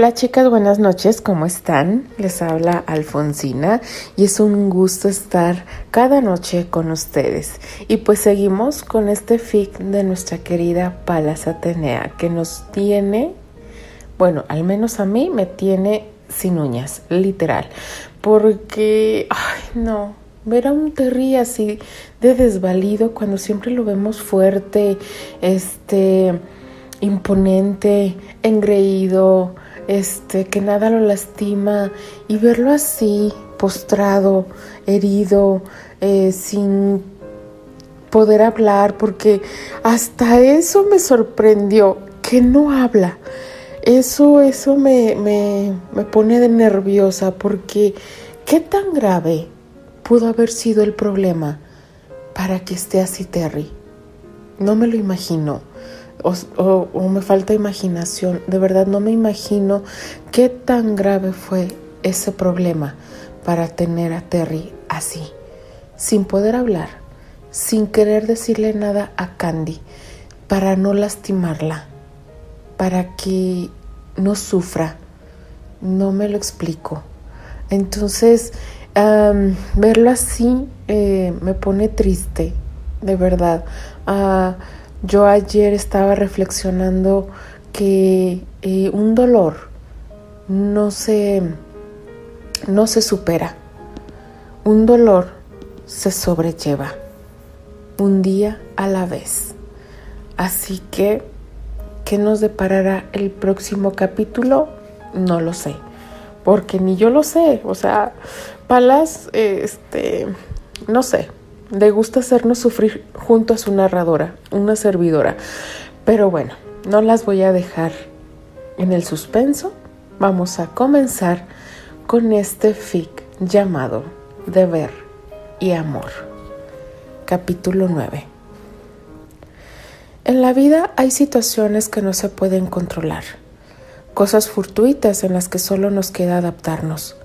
Hola chicas, buenas noches, ¿cómo están? Les habla Alfonsina y es un gusto estar cada noche con ustedes. Y pues seguimos con este fic de nuestra querida Palas Atenea que nos tiene, bueno, al menos a mí me tiene sin uñas, literal, porque, ay no, ver a un Terry así de desvalido cuando siempre lo vemos fuerte, este, imponente, engreído, este, que nada lo lastima y verlo así, postrado, herido, eh, sin poder hablar, porque hasta eso me sorprendió, que no habla. Eso, eso me, me, me pone de nerviosa, porque ¿qué tan grave pudo haber sido el problema para que esté así Terry? No me lo imagino o, me falta imaginación. De verdad no me imagino qué tan grave fue ese problema para tener a Terry así, sin poder hablar, sin querer decirle nada a Candy, para no lastimarla, para que no sufra. No me lo explico. Entonces, verlo así eh, me pone triste, de verdad. Ah, yo ayer estaba reflexionando que eh, un dolor no se, no se supera. Un dolor se sobrelleva un día a la vez. Así que, ¿qué nos deparará el próximo capítulo? No lo sé, porque ni yo lo sé. O sea, Palas, este, no sé, le gusta hacernos sufrir junto a su narradora, una servidora. Pero bueno, no las voy a dejar en el suspenso. Vamos a comenzar con este fic llamado Deber y Amor. Capítulo 9. En la vida hay situaciones que no se pueden controlar, cosas fortuitas en las que solo nos queda adaptarnos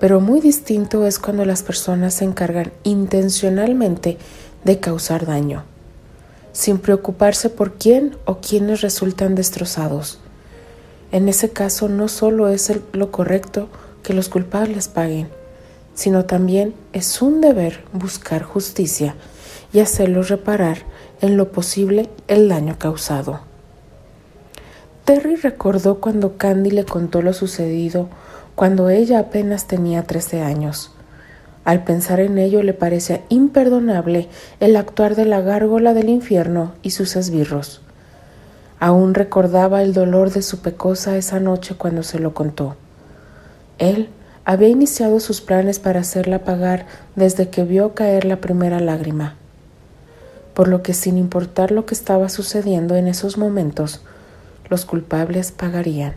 pero muy distinto es cuando las personas se encargan intencionalmente de causar daño, sin preocuparse por quién o quiénes resultan destrozados. En ese caso no solo es lo correcto que los culpables paguen, sino también es un deber buscar justicia y hacerlos reparar en lo posible el daño causado. Terry recordó cuando Candy le contó lo sucedido cuando ella apenas tenía 13 años. Al pensar en ello le parecía imperdonable el actuar de la gárgola del infierno y sus esbirros. Aún recordaba el dolor de su pecosa esa noche cuando se lo contó. Él había iniciado sus planes para hacerla pagar desde que vio caer la primera lágrima. Por lo que sin importar lo que estaba sucediendo en esos momentos, los culpables pagarían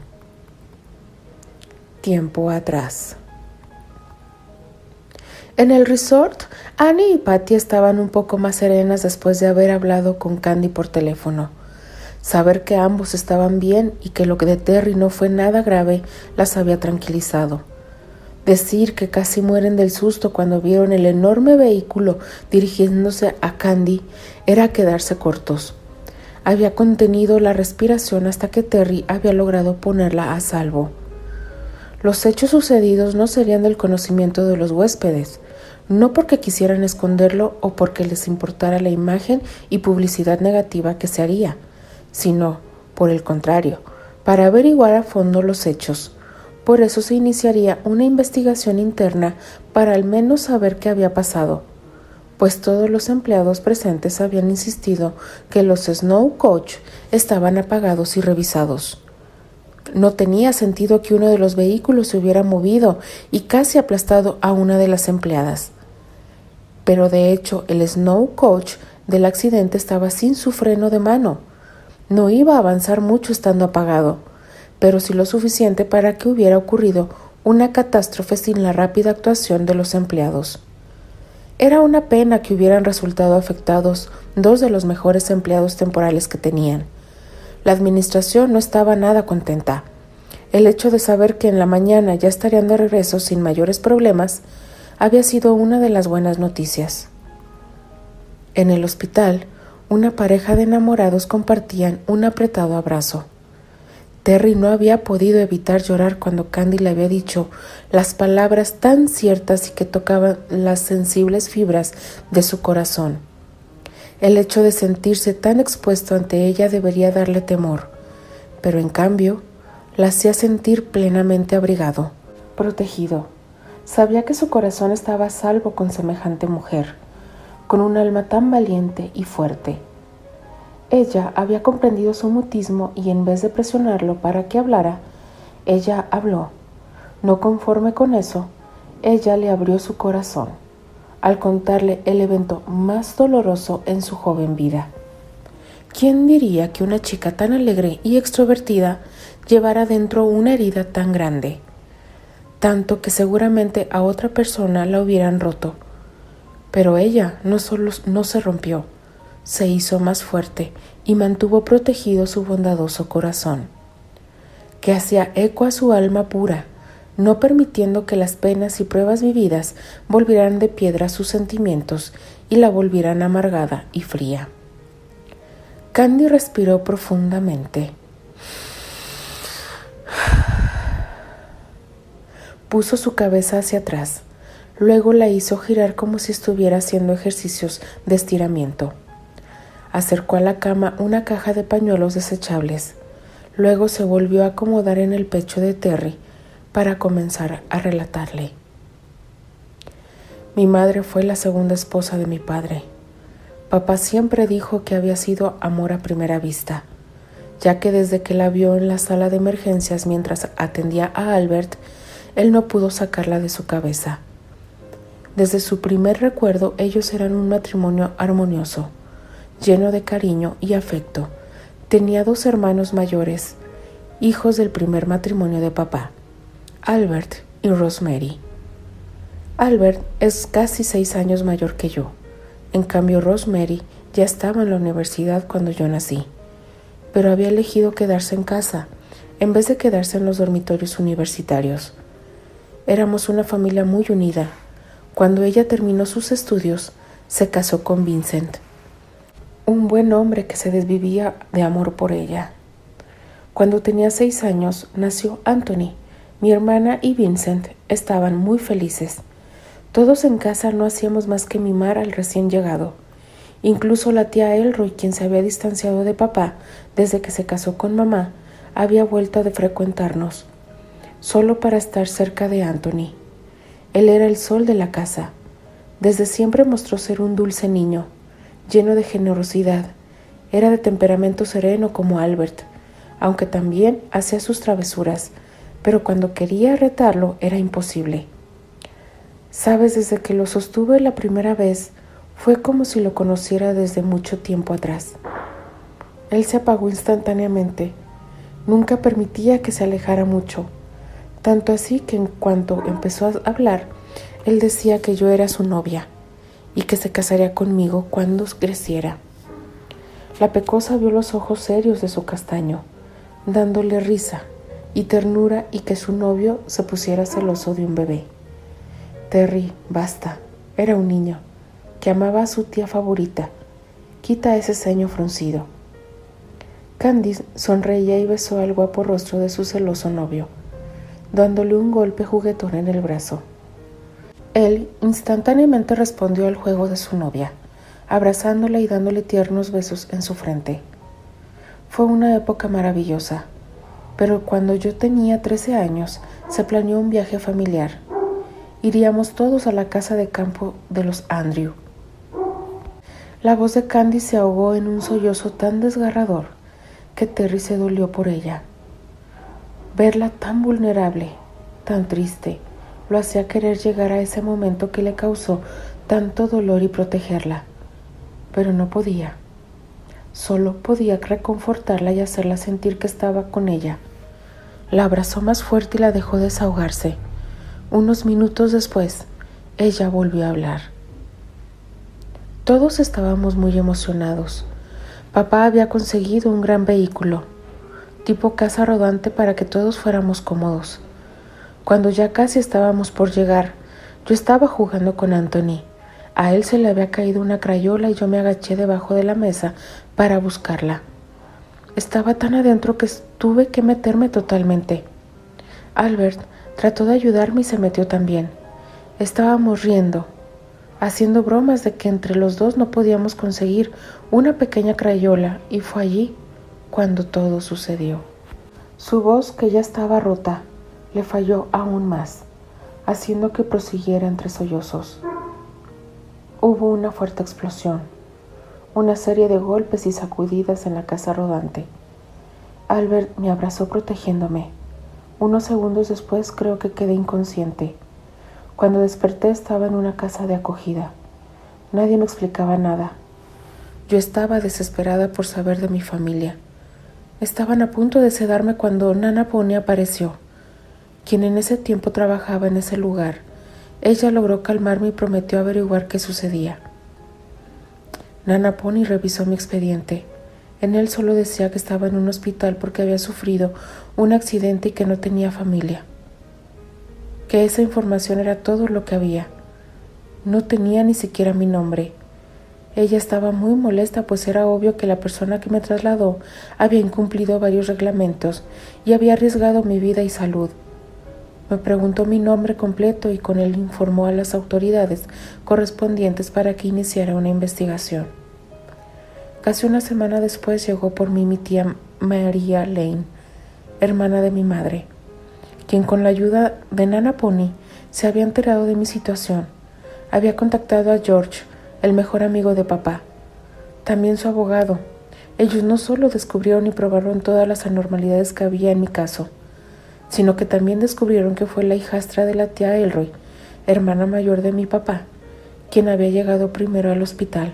tiempo atrás. En el resort, Annie y Patty estaban un poco más serenas después de haber hablado con Candy por teléfono. Saber que ambos estaban bien y que lo que de Terry no fue nada grave las había tranquilizado. Decir que casi mueren del susto cuando vieron el enorme vehículo dirigiéndose a Candy era quedarse cortos. Había contenido la respiración hasta que Terry había logrado ponerla a salvo. Los hechos sucedidos no serían del conocimiento de los huéspedes, no porque quisieran esconderlo o porque les importara la imagen y publicidad negativa que se haría, sino, por el contrario, para averiguar a fondo los hechos. Por eso se iniciaría una investigación interna para al menos saber qué había pasado, pues todos los empleados presentes habían insistido que los Snow Coach estaban apagados y revisados. No tenía sentido que uno de los vehículos se hubiera movido y casi aplastado a una de las empleadas. Pero de hecho el Snow Coach del accidente estaba sin su freno de mano. No iba a avanzar mucho estando apagado, pero sí lo suficiente para que hubiera ocurrido una catástrofe sin la rápida actuación de los empleados. Era una pena que hubieran resultado afectados dos de los mejores empleados temporales que tenían. La administración no estaba nada contenta. El hecho de saber que en la mañana ya estarían de regreso sin mayores problemas había sido una de las buenas noticias. En el hospital, una pareja de enamorados compartían un apretado abrazo. Terry no había podido evitar llorar cuando Candy le había dicho las palabras tan ciertas y que tocaban las sensibles fibras de su corazón. El hecho de sentirse tan expuesto ante ella debería darle temor, pero en cambio la hacía sentir plenamente abrigado, protegido. Sabía que su corazón estaba a salvo con semejante mujer, con un alma tan valiente y fuerte. Ella había comprendido su mutismo y en vez de presionarlo para que hablara, ella habló. No conforme con eso, ella le abrió su corazón al contarle el evento más doloroso en su joven vida. ¿Quién diría que una chica tan alegre y extrovertida llevara dentro una herida tan grande? Tanto que seguramente a otra persona la hubieran roto. Pero ella no solo no se rompió, se hizo más fuerte y mantuvo protegido su bondadoso corazón, que hacía eco a su alma pura, no permitiendo que las penas y pruebas vividas volvieran de piedra sus sentimientos y la volvieran amargada y fría. Candy respiró profundamente. Puso su cabeza hacia atrás, luego la hizo girar como si estuviera haciendo ejercicios de estiramiento. Acercó a la cama una caja de pañuelos desechables. Luego se volvió a acomodar en el pecho de Terry para comenzar a relatarle. Mi madre fue la segunda esposa de mi padre. Papá siempre dijo que había sido amor a primera vista, ya que desde que la vio en la sala de emergencias mientras atendía a Albert, él no pudo sacarla de su cabeza. Desde su primer recuerdo ellos eran un matrimonio armonioso lleno de cariño y afecto. Tenía dos hermanos mayores, hijos del primer matrimonio de papá, Albert y Rosemary. Albert es casi seis años mayor que yo. En cambio, Rosemary ya estaba en la universidad cuando yo nací, pero había elegido quedarse en casa en vez de quedarse en los dormitorios universitarios. Éramos una familia muy unida. Cuando ella terminó sus estudios, se casó con Vincent un buen hombre que se desvivía de amor por ella. Cuando tenía seis años nació Anthony. Mi hermana y Vincent estaban muy felices. Todos en casa no hacíamos más que mimar al recién llegado. Incluso la tía Elroy, quien se había distanciado de papá desde que se casó con mamá, había vuelto a frecuentarnos, solo para estar cerca de Anthony. Él era el sol de la casa. Desde siempre mostró ser un dulce niño, lleno de generosidad. Era de temperamento sereno como Albert, aunque también hacía sus travesuras, pero cuando quería retarlo era imposible. Sabes, desde que lo sostuve la primera vez, fue como si lo conociera desde mucho tiempo atrás. Él se apagó instantáneamente. Nunca permitía que se alejara mucho. Tanto así que en cuanto empezó a hablar, él decía que yo era su novia y que se casaría conmigo cuando creciera. La pecosa vio los ojos serios de su castaño, dándole risa y ternura y que su novio se pusiera celoso de un bebé. Terry, basta, era un niño, que amaba a su tía favorita. Quita ese ceño fruncido. Candice sonreía y besó al guapo rostro de su celoso novio, dándole un golpe juguetón en el brazo. Él instantáneamente respondió al juego de su novia, abrazándola y dándole tiernos besos en su frente. Fue una época maravillosa, pero cuando yo tenía 13 años se planeó un viaje familiar. Iríamos todos a la casa de campo de los Andrew. La voz de Candy se ahogó en un sollozo tan desgarrador que Terry se dolió por ella. Verla tan vulnerable, tan triste, lo hacía querer llegar a ese momento que le causó tanto dolor y protegerla. Pero no podía. Solo podía reconfortarla y hacerla sentir que estaba con ella. La abrazó más fuerte y la dejó desahogarse. Unos minutos después, ella volvió a hablar. Todos estábamos muy emocionados. Papá había conseguido un gran vehículo, tipo casa rodante para que todos fuéramos cómodos. Cuando ya casi estábamos por llegar, yo estaba jugando con Anthony. A él se le había caído una crayola y yo me agaché debajo de la mesa para buscarla. Estaba tan adentro que tuve que meterme totalmente. Albert trató de ayudarme y se metió también. Estábamos riendo, haciendo bromas de que entre los dos no podíamos conseguir una pequeña crayola y fue allí cuando todo sucedió. Su voz, que ya estaba rota, le falló aún más, haciendo que prosiguiera entre sollozos. Hubo una fuerte explosión una serie de golpes y sacudidas en la casa rodante. Albert me abrazó protegiéndome. Unos segundos después creo que quedé inconsciente. Cuando desperté estaba en una casa de acogida. Nadie me explicaba nada. Yo estaba desesperada por saber de mi familia. Estaban a punto de sedarme cuando Nana Pony apareció, quien en ese tiempo trabajaba en ese lugar. Ella logró calmarme y prometió averiguar qué sucedía. Nana Pony revisó mi expediente. En él solo decía que estaba en un hospital porque había sufrido un accidente y que no tenía familia. Que esa información era todo lo que había. No tenía ni siquiera mi nombre. Ella estaba muy molesta pues era obvio que la persona que me trasladó había incumplido varios reglamentos y había arriesgado mi vida y salud. Me preguntó mi nombre completo y con él informó a las autoridades correspondientes para que iniciara una investigación. Casi una semana después llegó por mí mi tía María Lane, hermana de mi madre, quien con la ayuda de Nana Pony se había enterado de mi situación. Había contactado a George, el mejor amigo de papá, también su abogado. Ellos no solo descubrieron y probaron todas las anormalidades que había en mi caso, sino que también descubrieron que fue la hijastra de la tía Elroy, hermana mayor de mi papá, quien había llegado primero al hospital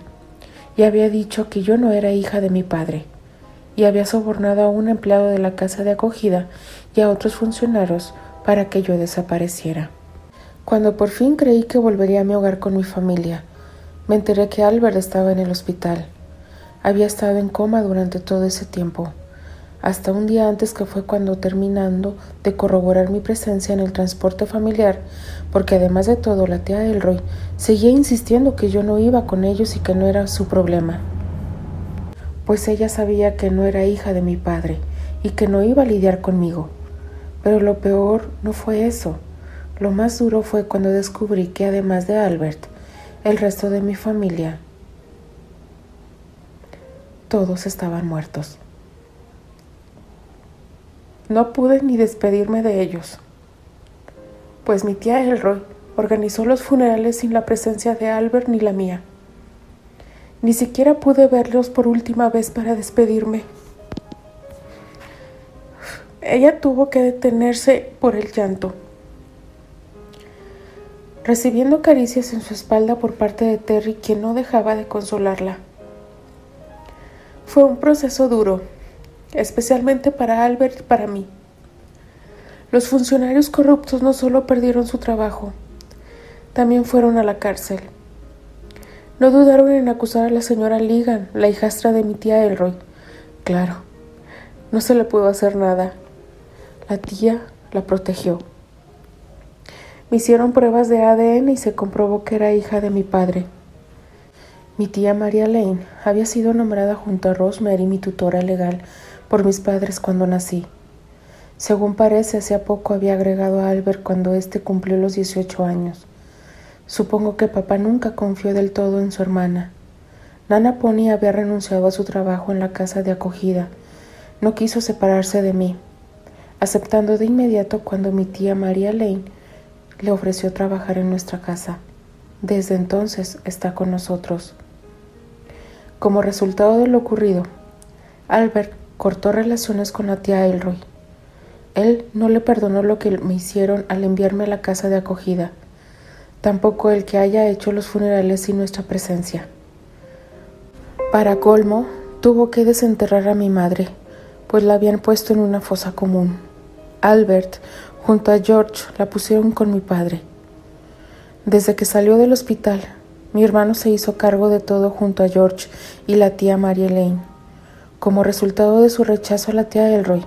y había dicho que yo no era hija de mi padre, y había sobornado a un empleado de la casa de acogida y a otros funcionarios para que yo desapareciera. Cuando por fin creí que volvería a mi hogar con mi familia, me enteré que Albert estaba en el hospital. Había estado en coma durante todo ese tiempo hasta un día antes que fue cuando terminando de corroborar mi presencia en el transporte familiar, porque además de todo la tía Elroy seguía insistiendo que yo no iba con ellos y que no era su problema, pues ella sabía que no era hija de mi padre y que no iba a lidiar conmigo. Pero lo peor no fue eso, lo más duro fue cuando descubrí que además de Albert, el resto de mi familia, todos estaban muertos. No pude ni despedirme de ellos, pues mi tía Elroy organizó los funerales sin la presencia de Albert ni la mía. Ni siquiera pude verlos por última vez para despedirme. Ella tuvo que detenerse por el llanto. Recibiendo caricias en su espalda por parte de Terry, quien no dejaba de consolarla. Fue un proceso duro, especialmente para Albert y para mí. Los funcionarios corruptos no solo perdieron su trabajo, también fueron a la cárcel. No dudaron en acusar a la señora Ligan, la hijastra de mi tía Elroy. Claro, no se le pudo hacer nada. La tía la protegió. Me hicieron pruebas de ADN y se comprobó que era hija de mi padre. Mi tía María Lane había sido nombrada junto a Rosemary, mi tutora legal, por mis padres cuando nací. Según parece, hacía poco había agregado a Albert cuando éste cumplió los 18 años. Supongo que papá nunca confió del todo en su hermana. Nana Pony había renunciado a su trabajo en la casa de acogida. No quiso separarse de mí, aceptando de inmediato cuando mi tía María Lane le ofreció trabajar en nuestra casa. Desde entonces está con nosotros. Como resultado de lo ocurrido, Albert cortó relaciones con la tía Elroy. Él no le perdonó lo que me hicieron al enviarme a la casa de acogida, tampoco el que haya hecho los funerales sin nuestra presencia. Para colmo, tuvo que desenterrar a mi madre, pues la habían puesto en una fosa común. Albert, junto a George, la pusieron con mi padre. Desde que salió del hospital, mi hermano se hizo cargo de todo junto a George y la tía María Elaine. Como resultado de su rechazo a la tía Elroy,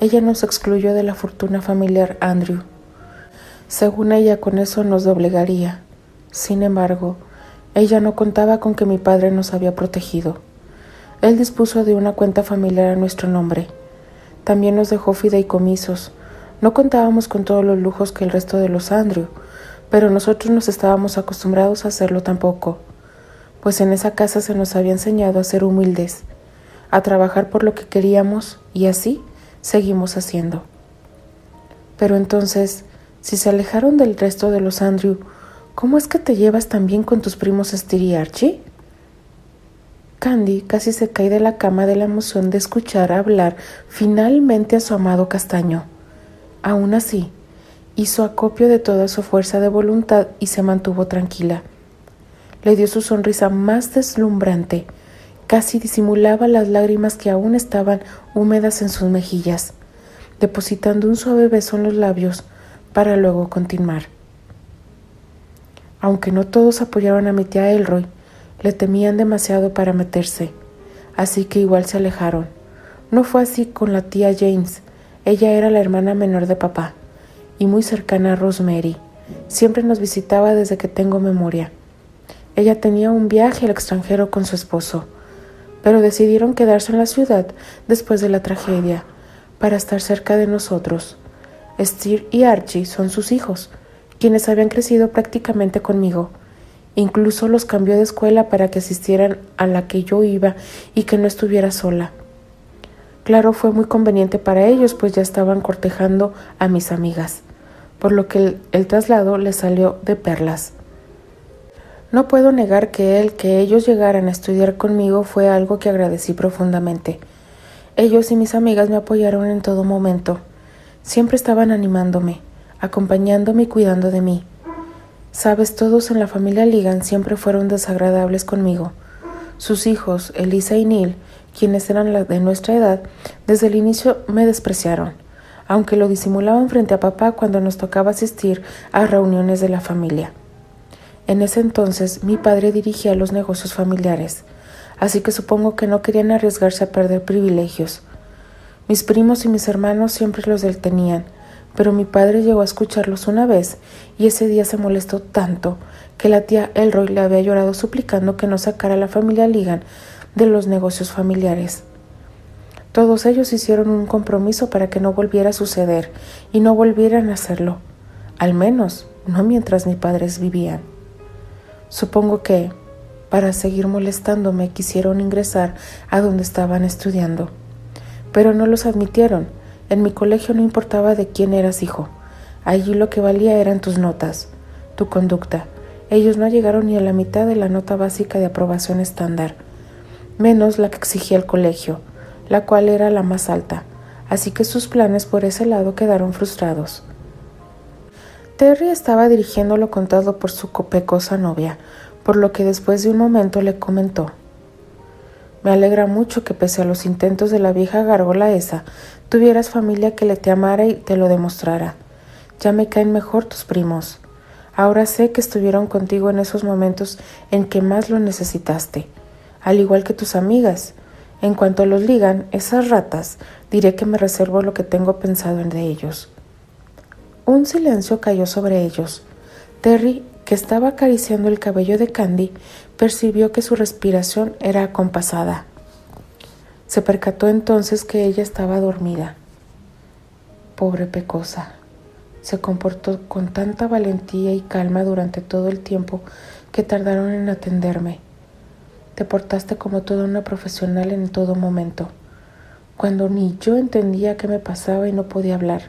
ella nos excluyó de la fortuna familiar Andrew. Según ella, con eso nos doblegaría. Sin embargo, ella no contaba con que mi padre nos había protegido. Él dispuso de una cuenta familiar a nuestro nombre. También nos dejó fideicomisos. No contábamos con todos los lujos que el resto de los Andrew, pero nosotros nos estábamos acostumbrados a hacerlo tampoco, pues en esa casa se nos había enseñado a ser humildes, a trabajar por lo que queríamos y así seguimos haciendo. Pero entonces, si se alejaron del resto de los Andrew, ¿cómo es que te llevas tan bien con tus primos Esther y Archie? Candy casi se cae de la cama de la emoción de escuchar hablar finalmente a su amado castaño. Aún así, hizo acopio de toda su fuerza de voluntad y se mantuvo tranquila. Le dio su sonrisa más deslumbrante, casi disimulaba las lágrimas que aún estaban húmedas en sus mejillas, depositando un suave beso en los labios para luego continuar. Aunque no todos apoyaron a mi tía Elroy, le temían demasiado para meterse, así que igual se alejaron. No fue así con la tía James. Ella era la hermana menor de papá y muy cercana a Rosemary. Siempre nos visitaba desde que tengo memoria. Ella tenía un viaje al extranjero con su esposo, pero decidieron quedarse en la ciudad después de la tragedia para estar cerca de nosotros. Steve y Archie son sus hijos, quienes habían crecido prácticamente conmigo Incluso los cambió de escuela para que asistieran a la que yo iba y que no estuviera sola. Claro, fue muy conveniente para ellos, pues ya estaban cortejando a mis amigas, por lo que el, el traslado les salió de perlas. No puedo negar que el que ellos llegaran a estudiar conmigo fue algo que agradecí profundamente. Ellos y mis amigas me apoyaron en todo momento. Siempre estaban animándome, acompañándome y cuidando de mí. Sabes, todos en la familia Ligan siempre fueron desagradables conmigo. Sus hijos, Elisa y Neil, quienes eran de nuestra edad, desde el inicio me despreciaron, aunque lo disimulaban frente a papá cuando nos tocaba asistir a reuniones de la familia. En ese entonces mi padre dirigía los negocios familiares, así que supongo que no querían arriesgarse a perder privilegios. Mis primos y mis hermanos siempre los detenían, pero mi padre llegó a escucharlos una vez y ese día se molestó tanto que la tía Elroy le había llorado suplicando que no sacara a la familia Ligan de los negocios familiares. Todos ellos hicieron un compromiso para que no volviera a suceder y no volvieran a hacerlo, al menos no mientras mis padres vivían. Supongo que, para seguir molestándome, quisieron ingresar a donde estaban estudiando, pero no los admitieron en mi colegio no importaba de quién eras hijo. Allí lo que valía eran tus notas, tu conducta. Ellos no llegaron ni a la mitad de la nota básica de aprobación estándar, menos la que exigía el colegio, la cual era la más alta, así que sus planes por ese lado quedaron frustrados. Terry estaba dirigiéndolo contado por su copecosa novia, por lo que después de un momento le comentó me alegra mucho que pese a los intentos de la vieja gárgola esa, tuvieras familia que le te amara y te lo demostrara. Ya me caen mejor tus primos. Ahora sé que estuvieron contigo en esos momentos en que más lo necesitaste, al igual que tus amigas. En cuanto los ligan, esas ratas, diré que me reservo lo que tengo pensado en de ellos. Un silencio cayó sobre ellos. Terry que estaba acariciando el cabello de Candy, percibió que su respiración era acompasada. Se percató entonces que ella estaba dormida. Pobre Pecosa. Se comportó con tanta valentía y calma durante todo el tiempo que tardaron en atenderme. Te portaste como toda una profesional en todo momento, cuando ni yo entendía qué me pasaba y no podía hablar,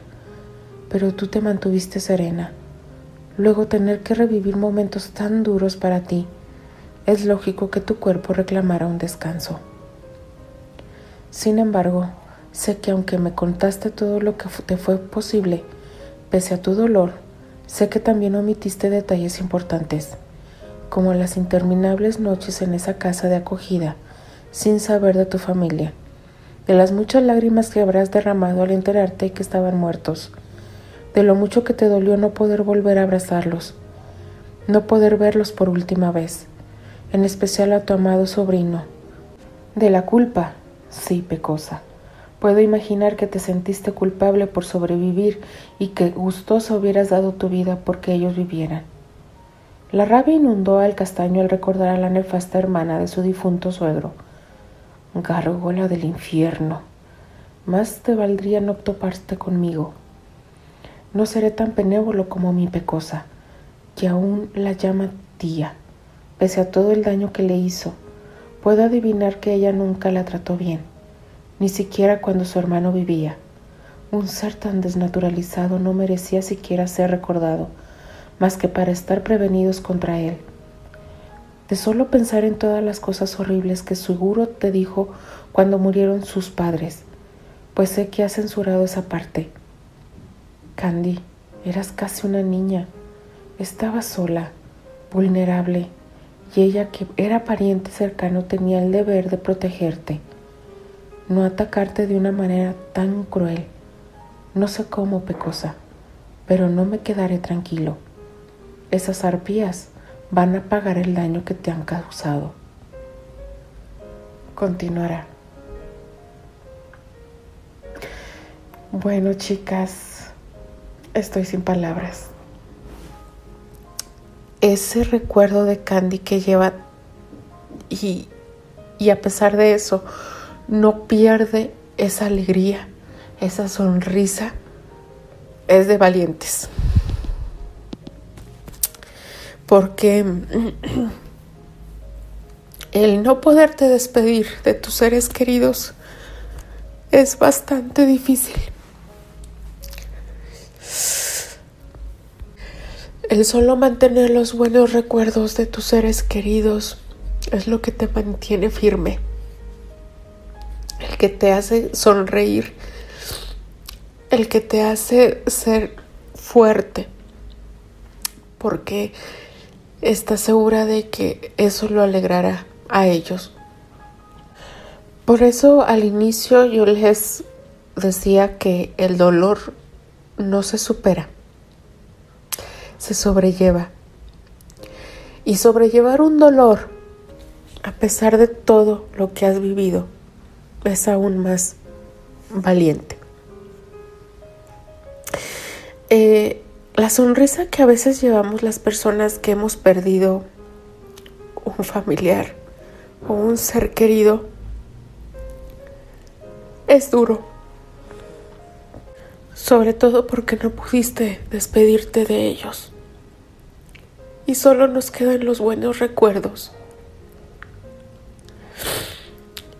pero tú te mantuviste serena luego tener que revivir momentos tan duros para ti, es lógico que tu cuerpo reclamara un descanso. Sin embargo, sé que aunque me contaste todo lo que te fue posible, pese a tu dolor, sé que también omitiste detalles importantes, como las interminables noches en esa casa de acogida, sin saber de tu familia, de las muchas lágrimas que habrás derramado al enterarte que estaban muertos, de lo mucho que te dolió no poder volver a abrazarlos, no poder verlos por última vez, en especial a tu amado sobrino. De la culpa, sí, pecosa. Puedo imaginar que te sentiste culpable por sobrevivir y que gustosa hubieras dado tu vida porque ellos vivieran. La rabia inundó al castaño al recordar a la nefasta hermana de su difunto suegro. gárgola del infierno. Más te valdría no toparte conmigo. No seré tan benévolo como mi pecosa, que aún la llama tía, pese a todo el daño que le hizo. Puedo adivinar que ella nunca la trató bien, ni siquiera cuando su hermano vivía. Un ser tan desnaturalizado no merecía siquiera ser recordado, más que para estar prevenidos contra él. De solo pensar en todas las cosas horribles que seguro te dijo cuando murieron sus padres, pues sé que ha censurado esa parte. Candy, eras casi una niña, estaba sola, vulnerable, y ella que era pariente cercano tenía el deber de protegerte, no atacarte de una manera tan cruel. No sé cómo, Pecosa, pero no me quedaré tranquilo. Esas arpías van a pagar el daño que te han causado. Continuará. Bueno, chicas, estoy sin palabras ese recuerdo de Candy que lleva y, y a pesar de eso no pierde esa alegría, esa sonrisa, es de valientes. Porque el no poderte despedir de tus seres queridos es bastante difícil. El solo mantener los buenos recuerdos de tus seres queridos es lo que te mantiene firme, el que te hace sonreír, el que te hace ser fuerte, porque estás segura de que eso lo alegrará a ellos. Por eso al inicio yo les decía que el dolor no se supera se sobrelleva. Y sobrellevar un dolor, a pesar de todo lo que has vivido, es aún más valiente. Eh, la sonrisa que a veces llevamos las personas que hemos perdido un familiar o un ser querido es duro. Sobre todo porque no pudiste despedirte de ellos y solo nos quedan los buenos recuerdos.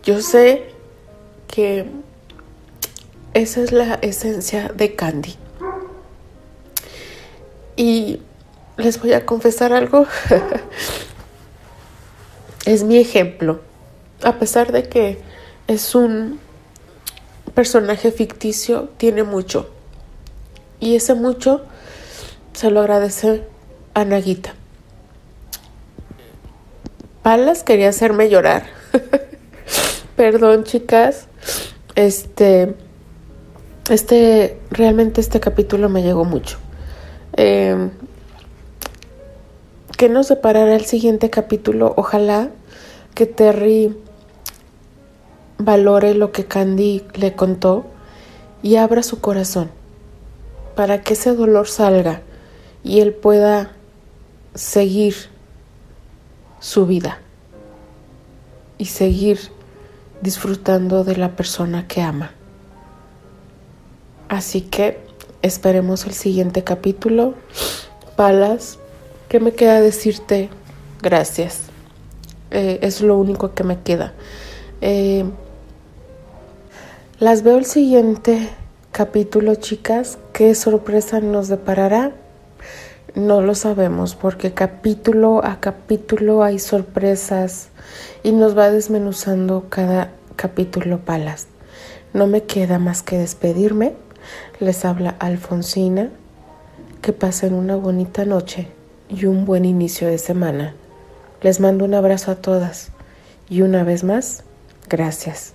Yo sé que esa es la esencia de Candy. Y les voy a confesar algo. es mi ejemplo. A pesar de que es un personaje ficticio, tiene mucho. Y ese mucho se lo agradece a Naguita. Palas quería hacerme llorar. Perdón, chicas. Este, este, realmente este capítulo me llegó mucho. Eh, que nos separará el siguiente capítulo? Ojalá que Terry valore lo que Candy le contó y abra su corazón para que ese dolor salga y él pueda seguir su vida y seguir disfrutando de la persona que ama. Así que esperemos el siguiente capítulo. Palas, ¿qué me queda decirte? Gracias. Eh, es lo único que me queda. Eh, las veo el siguiente capítulo, chicas. ¿Qué sorpresa nos deparará? No lo sabemos porque capítulo a capítulo hay sorpresas y nos va desmenuzando cada capítulo palas. No me queda más que despedirme. Les habla Alfonsina. Que pasen una bonita noche y un buen inicio de semana. Les mando un abrazo a todas y una vez más, gracias.